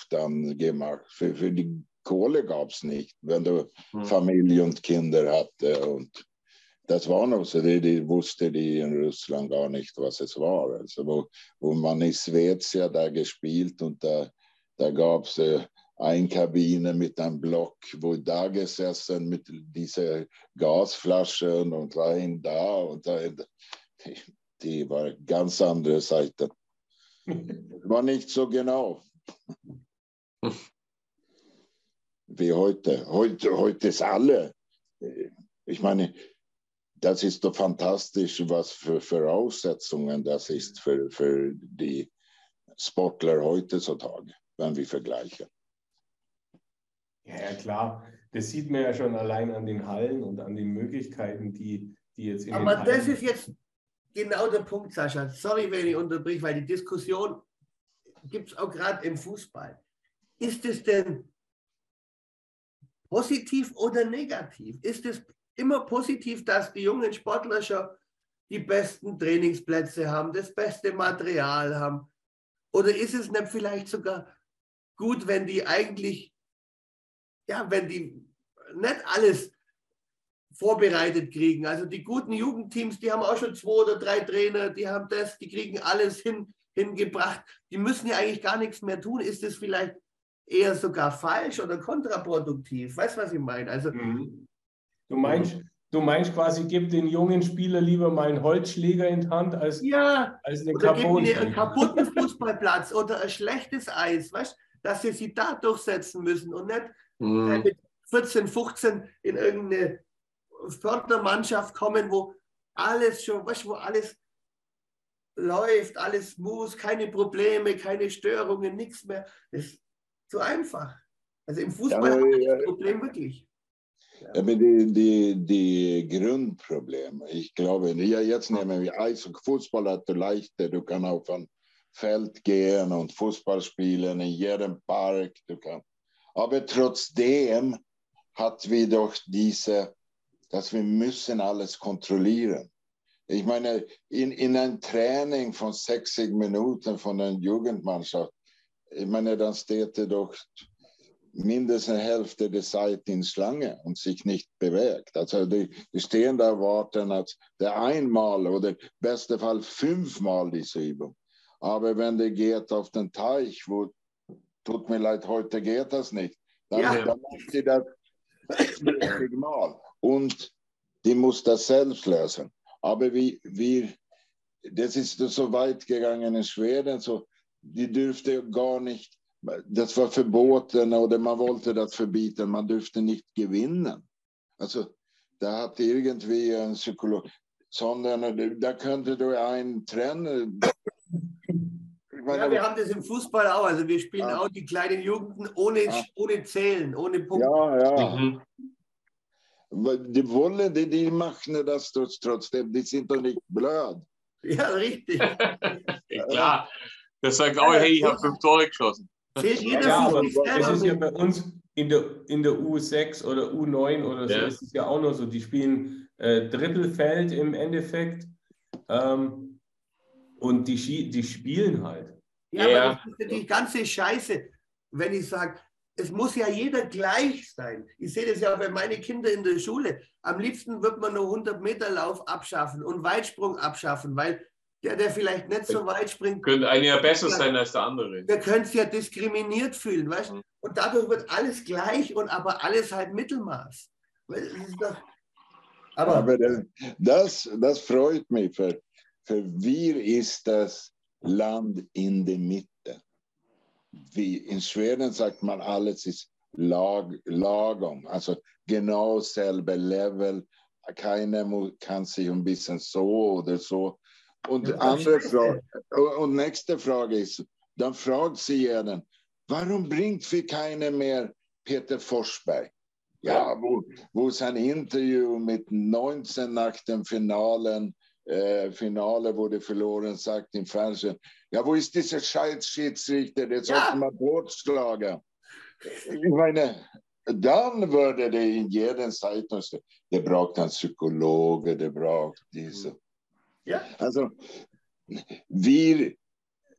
dann gemacht. Für, für die Kohle gab es nicht, wenn du mhm. Familie und Kinder hatte. Und das war noch so, die, die wusste die in Russland gar nicht, was es war. Also wo, wo man in Svezia da gespielt und da, da gab es äh, eine Kabine mit einem Block, wo da gesessen mit diesen Gasflaschen und rein da und da. Die, die war ganz andere Seite. War nicht so genau wie heute. Heute, heute ist alle. Ich meine, das ist doch fantastisch, was für Voraussetzungen das ist für, für die Sportler heutzutage, wenn wir vergleichen. Ja, ja, klar. Das sieht man ja schon allein an den Hallen und an den Möglichkeiten, die, die jetzt in Aber den das ist jetzt genau der Punkt, Sascha. Sorry, wenn ich unterbrich, weil die Diskussion gibt es auch gerade im Fußball. Ist es denn positiv oder negativ? Ist es immer positiv, dass die jungen Sportler schon die besten Trainingsplätze haben, das beste Material haben? Oder ist es nicht vielleicht sogar gut, wenn die eigentlich, ja, wenn die nicht alles vorbereitet kriegen? Also die guten Jugendteams, die haben auch schon zwei oder drei Trainer, die haben das, die kriegen alles hin, hingebracht. Die müssen ja eigentlich gar nichts mehr tun. Ist es vielleicht eher sogar falsch oder kontraproduktiv. Weißt du, was ich meine? Also, mhm. du, meinst, du meinst quasi, gib den jungen Spieler lieber mal einen Holzschläger in die Hand als, ja, als einen, oder gib mir einen kaputten Fußballplatz oder ein schlechtes Eis, weißt dass sie sich da durchsetzen müssen und nicht mhm. mit 14, 15 in irgendeine Fördermannschaft kommen, wo alles schon, weißt, wo alles läuft, alles muss, keine Probleme, keine Störungen, nichts mehr. Das zu einfach. Also im Fußball ja, ist das Problem wirklich. Ja. Aber die, die, die Grundprobleme, ich glaube, ja, jetzt nehmen wir Eis und Fußball hat du leichter, du kannst auf ein Feld gehen und Fußball spielen in jedem Park. Du kannst. Aber trotzdem hat wir doch diese, dass wir müssen alles kontrollieren. Ich meine, in, in ein Training von 60 Minuten von einer Jugendmannschaft ich meine, dann steht er doch mindestens Hälfte der Zeit in Schlange und sich nicht bewegt. Also die, die stehen da warten, als der einmal oder besten Fall fünfmal diese Übung. Aber wenn der geht auf den Teich, wo, tut mir leid, heute geht das nicht, dann, ja. dann macht die das <clears throat> mal. Und die muss das selbst lösen. Aber wie, wie, das ist so weit gegangen in Schweden, so die dürfte gar nicht, das war verboten oder man wollte das verbieten, man dürfte nicht gewinnen. Also da hat irgendwie ein Psycholog, sondern da könnte du einen trennen. ja, wir haben das im Fußball auch. Also wir spielen ah. auch die kleinen Jugenden ohne, ah. ohne Zählen, ohne Punkte. Ja, ja. Mhm. Die wollen, die, die machen das trotzdem, die sind doch nicht blöd. Ja, richtig. Klar. Der sagt auch, hey, ich habe fünf Tore geschossen. Ja, aber das ist ja bei uns in der, in der U6 oder U9 oder so, ja. ist es ja auch noch so. Die spielen äh, Drittelfeld im Endeffekt ähm, und die, die spielen halt. Ja, ja, aber das ist ja die ganze Scheiße, wenn ich sage, es muss ja jeder gleich sein. Ich sehe das ja bei meinen Kindern in der Schule. Am liebsten wird man nur 100 Meter Lauf abschaffen und Weitsprung abschaffen, weil der, der vielleicht nicht so weit springt. Könnte einer ja besser sein als der andere. Der könnte sich ja diskriminiert fühlen, weißt mhm. Und dadurch wird alles gleich und aber alles halt Mittelmaß. Doch, aber, aber das, das freut mich, für, für wir ist das Land in der Mitte. Wie in Schweden sagt man, alles ist lag, lagom, also genau selbe Level. Keiner kann sich ein bisschen so oder so und, ja, andere Frage, und nächste Frage ist, dann fragt sie jeden, warum bringt wir keine mehr Peter Forsberg? Ja, wo, wo sein Interview mit 19 nach dem Finalen, äh, Finale wurde verloren, sagt im Fernsehen, ja, wo ist dieser Scheißschiedsrichter, der sollte ja. man totschlagen. Ich meine, dann würde der in jeder Zeitung, der braucht einen Psychologe, der braucht diese. Ja. Also wir,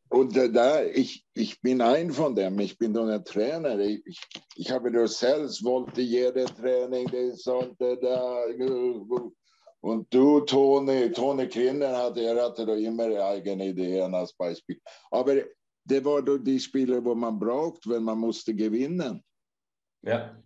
und da, ich, ich bin ein von dem, ich bin doch ein Trainer. Ich, ich habe doch selbst, wollte jede Training, das sollte da. Und du, Toni, Toni Kinder hatte, er hatte doch immer eigene Ideen als Beispiel. Aber det var då die Spiele, wo man braucht, wenn man musste gewinnen. Ja.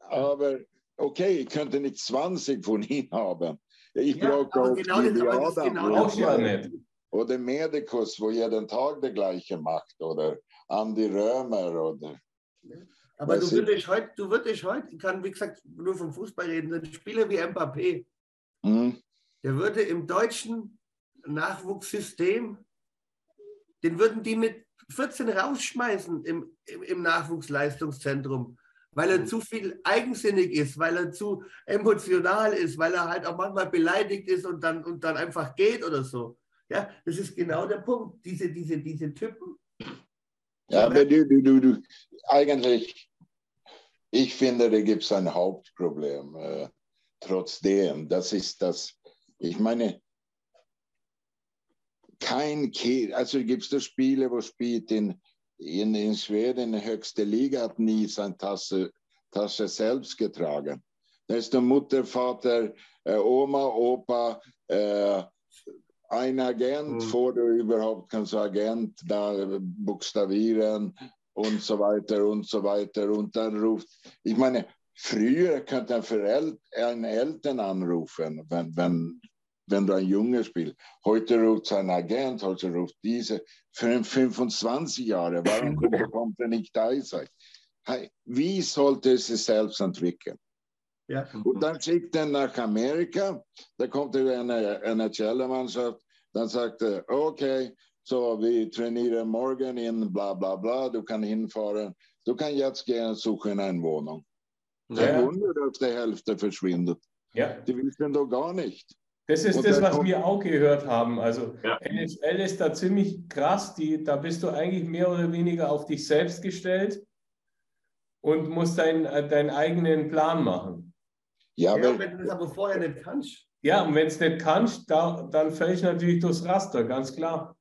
Aber okay, ich könnte nicht 20 von ihnen haben. Ich Ja, brauche aber auch genau aber ist Adam genau ja nicht. oder Medikus, wo jeden Tag der gleiche macht, oder Andi Römer oder Aber Das du würdest heute, du würdest heute, ich kann wie gesagt nur vom Fußball reden, Spieler wie Mbappé, hm, der würde im deutschen Nachwuchssystem, den würden die mit 14 rausschmeißen im, im, im Nachwuchsleistungszentrum, weil er zu viel eigensinnig ist, weil er zu emotional ist, weil er halt auch manchmal beleidigt ist und dann, und dann einfach geht oder so. Ja, das ist genau der Punkt. Diese, diese, diese Typen. Ja, aber du, du, du, du, eigentlich, ich finde, da gibt es ein Hauptproblem. Trotzdem, das ist das, ich meine, kein Kind, also gibt es Spiele, wo spielt in, in, in Schweden in der höchsten Liga, hat nie seine Tasche, Tasche selbst getragen. Da ist der Mutter, Vater, äh, Oma, Opa, äh, ein Agent, Mhm. vor du überhaupt kannst du Agent da buchstabieren und so weiter und so weiter. Und dann ruft, ich meine, früher könnte ein, Verel ein Eltern anrufen, wenn, wenn, wenn du ein Junge spielst. Heute ruft sein Agent, heute ruft diese. Für 25 Jahre, warum kommt er nicht da Wie sollte sich selbst entwickeln? Ja. Und dann schickt er nach Amerika, da kommt er eine NHL-Mannschaft, dann sagt er, okay, so wir trainieren morgen in bla bla bla, du kannst hinfahren, du kannst jetzt gehen suchen eine Wohnung. Kein Ja. Wunder, dass die Hälfte verschwindet. Ja. Die wissen doch gar nicht. Das ist Und das, was wir auch gehört haben. Also Ja. NFL ist da ziemlich krass. Die, da bist du eigentlich mehr oder weniger auf dich selbst gestellt und musst dein, äh, deinen eigenen Plan machen. Ja, Ja, aber wenn du das aber vorher nicht kannst. Ja, und wenn es nicht kannst, da, dann fällst du natürlich durchs Raster, ganz klar.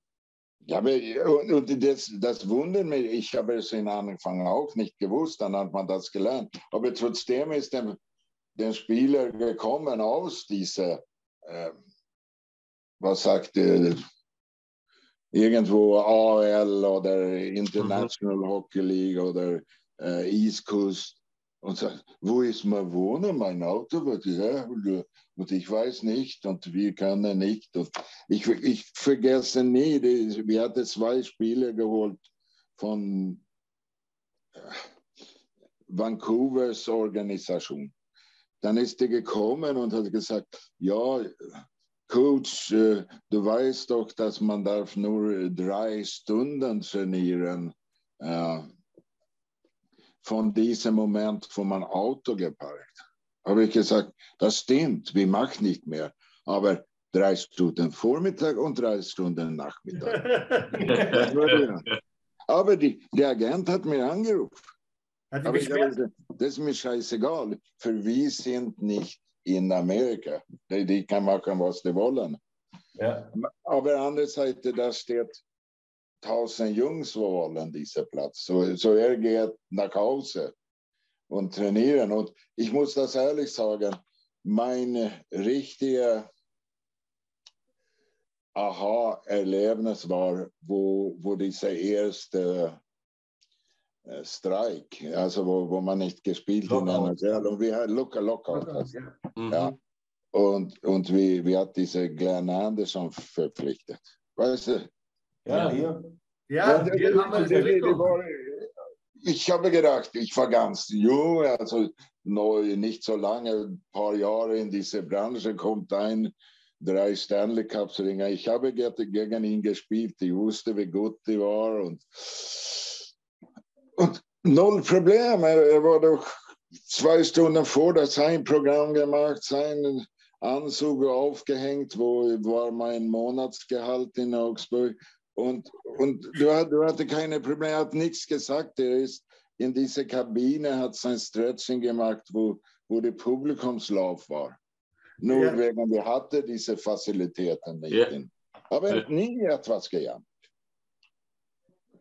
Ja, aber und, das, das wundert mich. Ich habe es in Anfang auch nicht gewusst, dann hat man das gelernt. Aber trotzdem ist der, der Spieler gekommen aus dieser, äh, was sagt der, irgendwo AL oder International Hockey League oder äh, East Coast und sagt, wo ist mein Wohnen, mein Auto? ja, und, ich weiß nicht und wir können nicht. Und ich, ich vergesse nie, wir hatten zwei Spiele geholt von äh, Vancouvers Organisation. Dann ist er gekommen und hat gesagt, ja, Coach, äh, du weißt doch, dass man darf nur drei Stunden trainieren äh, von diesem Moment, wo man Auto geparkt. Habe ich gesagt, das stimmt, wir machen nicht mehr. Aber drei Stunden Vormittag und drei Stunden Nachmittag. <laughs> Aber die, der Agent hat mir angerufen. Hat Aber ich gesagt, das ist mir scheißegal. Für wir sind nicht in Amerika. Die, die kann machen, was die wollen. Ja. Aber andererseits, da steht tausend Jungs, wo wollen diesen Platz. So, so er geht nach Hause und trainieren. Und ich muss das ehrlich sagen, mein richtiger Aha-Erlebnis war, wo, wo dieser erste äh, Streik, also wo, wo man nicht gespielt hat und wir hatten Locker, Lockout. Ja. Mhm. ja. Und, und wie, wie hat diese Glenn Anderson verpflichtet? Weißt du? Ja, hier. Ja, wir äh, haben die es war- ich habe gedacht, ich war ganz jung, also neu, nicht so lange, ein paar Jahre in diese Branche, kommt ein, drei Stanley Cups Ringe. Ich habe ge- gegen ihn gespielt, ich wusste, wie gut die war und, und null Problem. Er, war doch zwei Stunden vor, sein Programm gemacht, sein Anzug aufgehängt, wo war mein Monatsgehalt in Augsburg. Und, und du, hat- du hatte keine Probleme, er hat nichts gesagt. Er ist in dieser Kabine, hat sein Stretching gemacht, wo, wo der Publikumslauf war. Nur Ja. wegen wir hatten diese Facilitäten nicht. Ja. Aber Ja. nie etwas gejammert.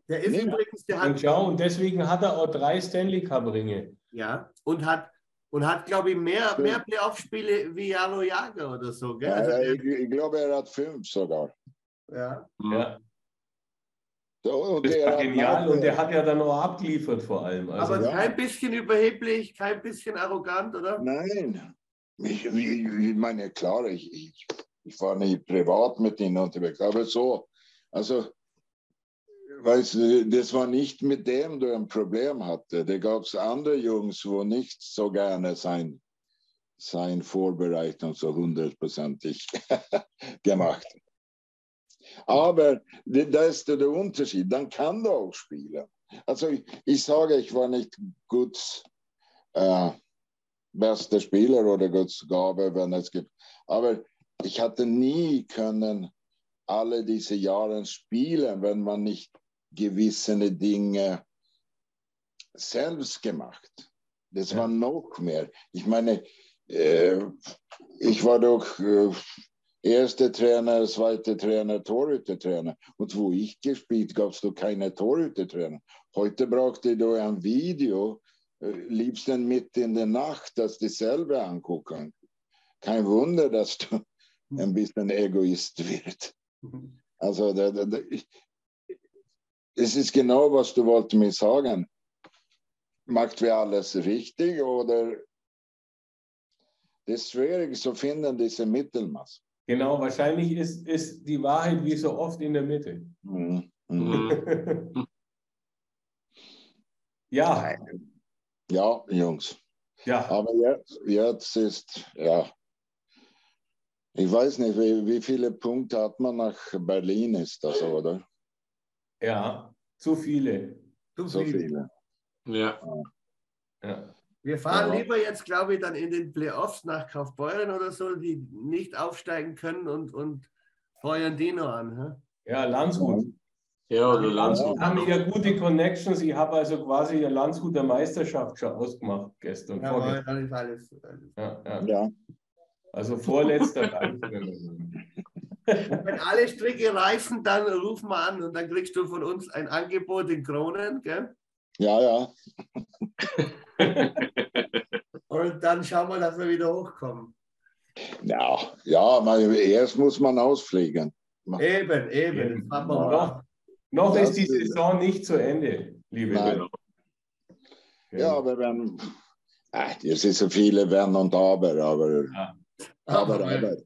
Der ist Nee. übrigens, der Und hat, schau, und deswegen hat er auch drei Stanley Cup-Ringe. ja, und hat, und hat glaube ich, mehr, mehr Playoff-Spiele wie Jaro Jager oder so. Gell? Also ich, ich glaube, er hat fünf sogar. ja. Ja, Und das war genial. Und der hat ja dann auch abgeliefert vor allem. Also, Aber ja. kein bisschen überheblich, kein bisschen arrogant, oder? Nein. Ich, ich, ich meine, klar, ich, ich, ich war nicht privat mit ihnen unterwegs, aber so. Also, weißt du, das war nicht mit dem, der ein Problem hatte. Da gab es andere Jungs, wo nicht so gerne sein, sein Vorbereitung so hundertprozentig <laughs> gemacht. Aber da ist der Unterschied. Dann kann du auch spielen. Also ich, ich sage, ich war nicht gut äh, bester Spieler oder Guds Gabe, wenn es gibt. Aber ich hatte nie können alle diese Jahre spielen, wenn man nicht gewisse Dinge selbst gemacht. Das war noch mehr. Ich meine, äh, ich war doch äh, erster Trainer, zweiter Trainer, Torhütertrainer. Und wo ich gespielt, gab es doch keine Torhütertrainer. Heute brauchte du ein Video, äh, liebst dann mit in der Nacht, dass die selber angucken. Kein Wunder, dass du ein bisschen Egoist wird. Also da, da, da, es ist genau, was du wolltest mir sagen. Macht wir alles richtig oder das ist schwierig zu finden, diese Mittelmaß. Genau, wahrscheinlich ist, ist die Wahrheit wie so oft in der Mitte. Mhm. Ja, Ja, Jungs. ja. Aber jetzt, jetzt ist, ja, ich weiß nicht, wie, wie viele Punkte hat man nach Berlin, ist das, oder? Ja, zu viele. Zu So viel. viele. Ja. Ja. Wir fahren Ja. lieber jetzt, glaube ich, dann in den Playoffs nach Kaufbeuren oder so, die nicht aufsteigen können und, und feuern die noch an. hä? ja, Landshut. Ja, oder Landshut. haben ja gute Connections. Ich habe also quasi eine Landshuter Meisterschaft schon ausgemacht gestern. Jawohl, vorgestern. alles. alles. Ja, ja. Ja, Also vorletzter wir. Wenn alle Stricke reißen, dann ruf mal an und dann kriegst du von uns ein Angebot in Kronen. Gell? ja, ja. <laughs> Und dann schauen wir, dass wir wieder hochkommen. Ja, ja man, erst muss man ausfliegen. Eben, eben. Das Ja. Noch Das ist die Saison nicht zu Ende, liebe Nein. Leute. Ja, aber wenn, ah, es ist so viele Wenn und Aber, aber, Ja. aber, Aber, aber.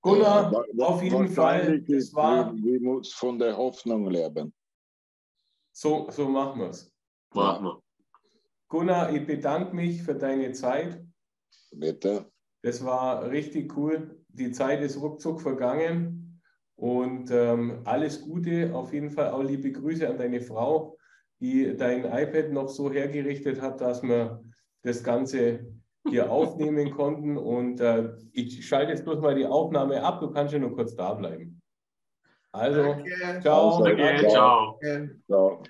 Gunnar, auf jeden Fall, das ist, war wir, wir muss von der Hoffnung leben. so, so machen wir es. Machen wir. Gunnar, ich bedanke mich für deine Zeit. Bitte. Das war richtig cool. Die Zeit ist ruckzuck vergangen. Und ähm, alles Gute, auf jeden Fall auch liebe Grüße an deine Frau, die dein iPad noch so hergerichtet hat, dass wir das Ganze hier <laughs> aufnehmen konnten. Und äh, ich schalte jetzt bloß mal die Aufnahme ab. Du kannst ja nur kurz da bleiben. Also, Danke. ciao. Danke, ciao. Danke. Ja.